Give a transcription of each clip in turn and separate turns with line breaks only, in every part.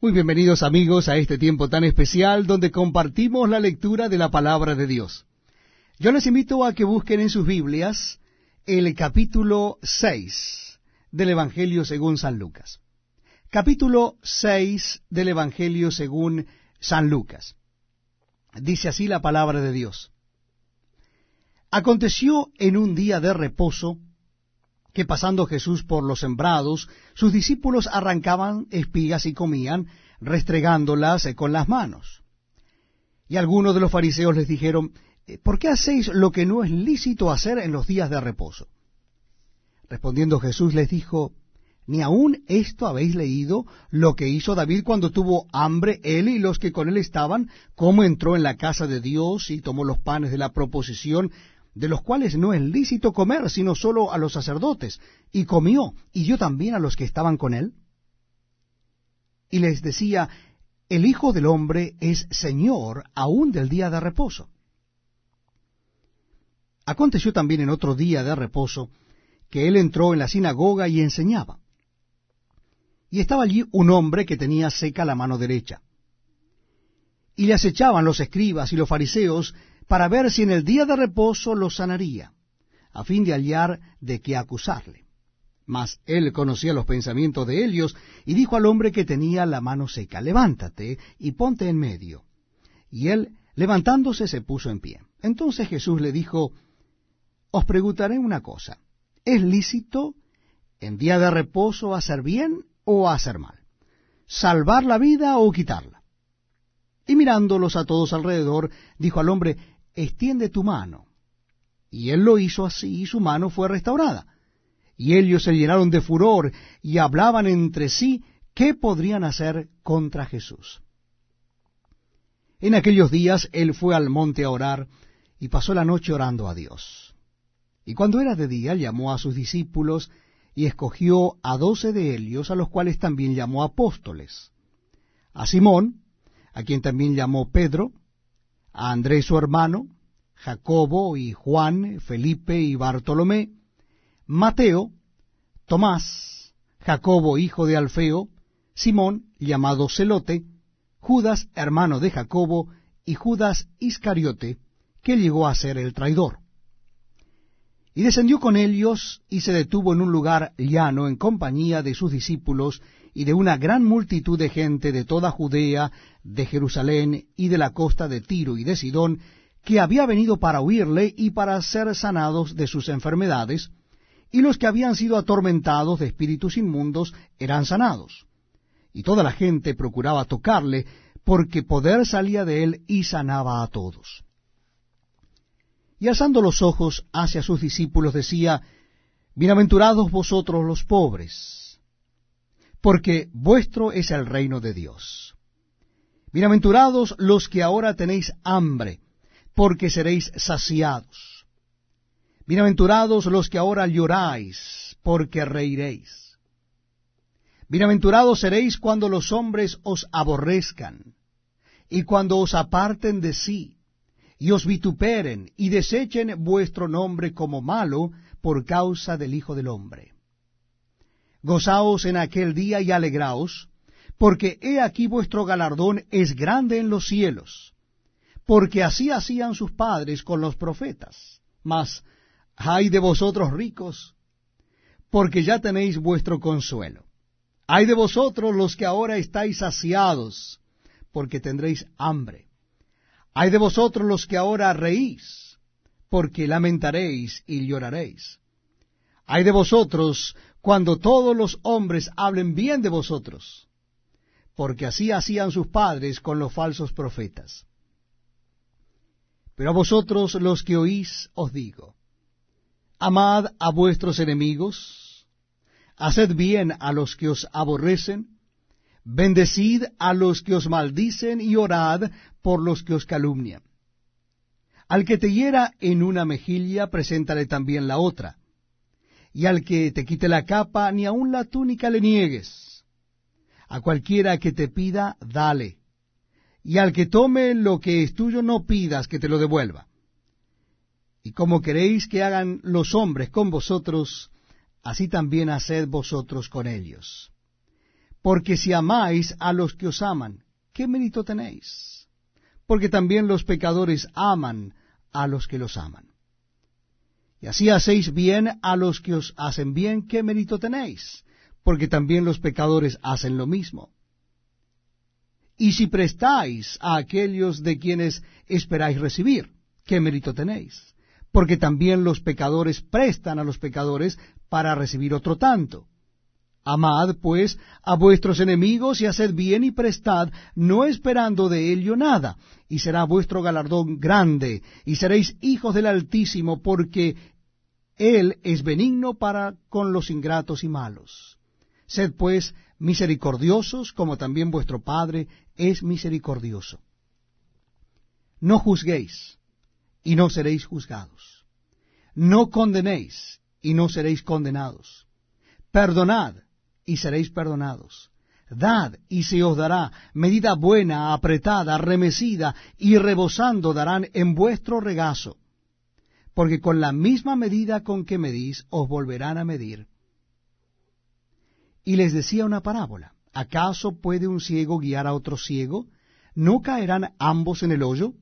Muy bienvenidos amigos a este tiempo tan especial donde compartimos la lectura de la palabra de Dios. Yo les invito a que busquen en sus Biblias el capítulo 6 del Evangelio según San Lucas. Capítulo 6 del Evangelio según San Lucas. Dice así la palabra de Dios. Aconteció en un día de reposo que pasando Jesús por los sembrados, sus discípulos arrancaban espigas y comían, restregándolas con las manos. Y algunos de los fariseos les dijeron, eh, ¿por qué hacéis lo que no es lícito hacer en los días de reposo? Respondiendo Jesús les dijo, ¿ni aún esto habéis leído lo que hizo David cuando tuvo hambre él y los que con él estaban, cómo entró en la casa de Dios y tomó los panes de la proposición de los cuales no es lícito comer, sino solo a los sacerdotes, y comió, y yo también a los que estaban con él. Y les decía, el Hijo del Hombre es Señor aún del día de reposo. Aconteció también en otro día de reposo que él entró en la sinagoga y enseñaba. Y estaba allí un hombre que tenía seca la mano derecha. Y le acechaban los escribas y los fariseos para ver si en el día de reposo lo sanaría, a fin de hallar de qué acusarle. Mas él conocía los pensamientos de ellos, y dijo al hombre que tenía la mano seca, levántate y ponte en medio. Y él, levantándose, se puso en pie. Entonces Jesús le dijo, Os preguntaré una cosa, ¿es lícito en día de reposo hacer bien o hacer mal? ¿Salvar la vida o quitarla? Y mirándolos a todos alrededor, dijo al hombre, extiende tu mano. Y él lo hizo así, y su mano fue restaurada. Y ellos se llenaron de furor y hablaban entre sí qué podrían hacer contra Jesús. En aquellos días él fue al monte a orar y pasó la noche orando a Dios. Y cuando era de día llamó a sus discípulos y escogió a doce de ellos, a los cuales también llamó apóstoles. A Simón, a quien también llamó Pedro, a Andrés su hermano, Jacobo y Juan, Felipe y Bartolomé, Mateo, Tomás, Jacobo hijo de Alfeo, Simón llamado Celote, Judas hermano de Jacobo y Judas Iscariote, que llegó a ser el traidor. Y descendió con ellos y se detuvo en un lugar llano en compañía de sus discípulos y de una gran multitud de gente de toda Judea, de Jerusalén y de la costa de Tiro y de Sidón, que había venido para oírle y para ser sanados de sus enfermedades, y los que habían sido atormentados de espíritus inmundos eran sanados. Y toda la gente procuraba tocarle, porque poder salía de él y sanaba a todos. Y alzando los ojos hacia sus discípulos decía, Bienaventurados vosotros los pobres, porque vuestro es el reino de Dios. Bienaventurados los que ahora tenéis hambre, porque seréis saciados. Bienaventurados los que ahora lloráis, porque reiréis. Bienaventurados seréis cuando los hombres os aborrezcan, y cuando os aparten de sí, y os vituperen, y desechen vuestro nombre como malo por causa del Hijo del Hombre. Gozaos en aquel día y alegraos, porque he aquí vuestro galardón es grande en los cielos, porque así hacían sus padres con los profetas. Mas, ay de vosotros ricos, porque ya tenéis vuestro consuelo. Ay de vosotros los que ahora estáis saciados, porque tendréis hambre. Ay de vosotros los que ahora reís, porque lamentaréis y lloraréis. Ay de vosotros cuando todos los hombres hablen bien de vosotros, porque así hacían sus padres con los falsos profetas. Pero a vosotros los que oís os digo, amad a vuestros enemigos, haced bien a los que os aborrecen, bendecid a los que os maldicen y orad por los que os calumnian. Al que te hiera en una mejilla, preséntale también la otra y al que te quite la capa, ni aun la túnica le niegues. A cualquiera que te pida, dale. Y al que tome lo que es tuyo, no pidas que te lo devuelva. Y como queréis que hagan los hombres con vosotros, así también haced vosotros con ellos. Porque si amáis a los que os aman, ¿qué mérito tenéis? Porque también los pecadores aman a los que los aman. Y así hacéis bien a los que os hacen bien, ¿qué mérito tenéis? Porque también los pecadores hacen lo mismo. Y si prestáis a aquellos de quienes esperáis recibir, ¿qué mérito tenéis? Porque también los pecadores prestan a los pecadores para recibir otro tanto. Amad, pues, a vuestros enemigos y haced bien y prestad, no esperando de ello nada, y será vuestro galardón grande, y seréis hijos del Altísimo, porque Él es benigno para con los ingratos y malos. Sed, pues, misericordiosos, como también vuestro Padre es misericordioso. No juzguéis, y no seréis juzgados. No condenéis, y no seréis condenados. Perdonad, y seréis perdonados. Dad, y se os dará medida buena, apretada, remecida, y rebosando darán en vuestro regazo. Porque con la misma medida con que medís, os volverán a medir. Y les decía una parábola. ¿Acaso puede un ciego guiar a otro ciego? ¿No caerán ambos en el hoyo?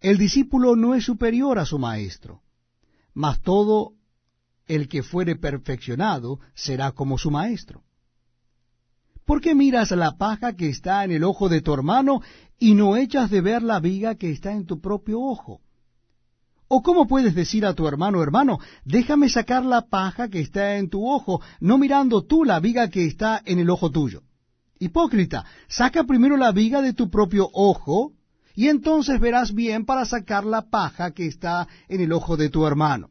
El discípulo no es superior a su maestro, mas todo el que fuere perfeccionado será como su maestro. ¿Por qué miras la paja que está en el ojo de tu hermano y no echas de ver la viga que está en tu propio ojo? ¿O cómo puedes decir a tu hermano, hermano, déjame sacar la paja que está en tu ojo, no mirando tú la viga que está en el ojo tuyo? Hipócrita, saca primero la viga de tu propio ojo, y entonces verás bien para sacar la paja que está en el ojo de tu hermano.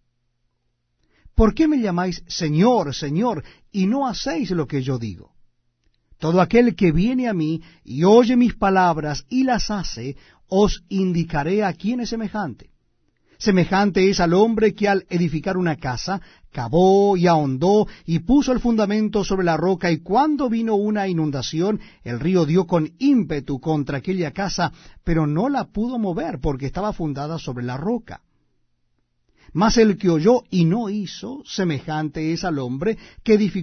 ¿Por qué me llamáis Señor, Señor, y no hacéis lo que yo digo? Todo aquel que viene a mí y oye mis palabras y las hace, os indicaré a quién es semejante. Semejante es al hombre que al edificar una casa, cavó y ahondó y puso el fundamento sobre la roca, y cuando vino una inundación, el río dio con ímpetu contra aquella casa, pero no la pudo mover porque estaba fundada sobre la roca. Mas el que oyó y no hizo, semejante es al hombre que edificó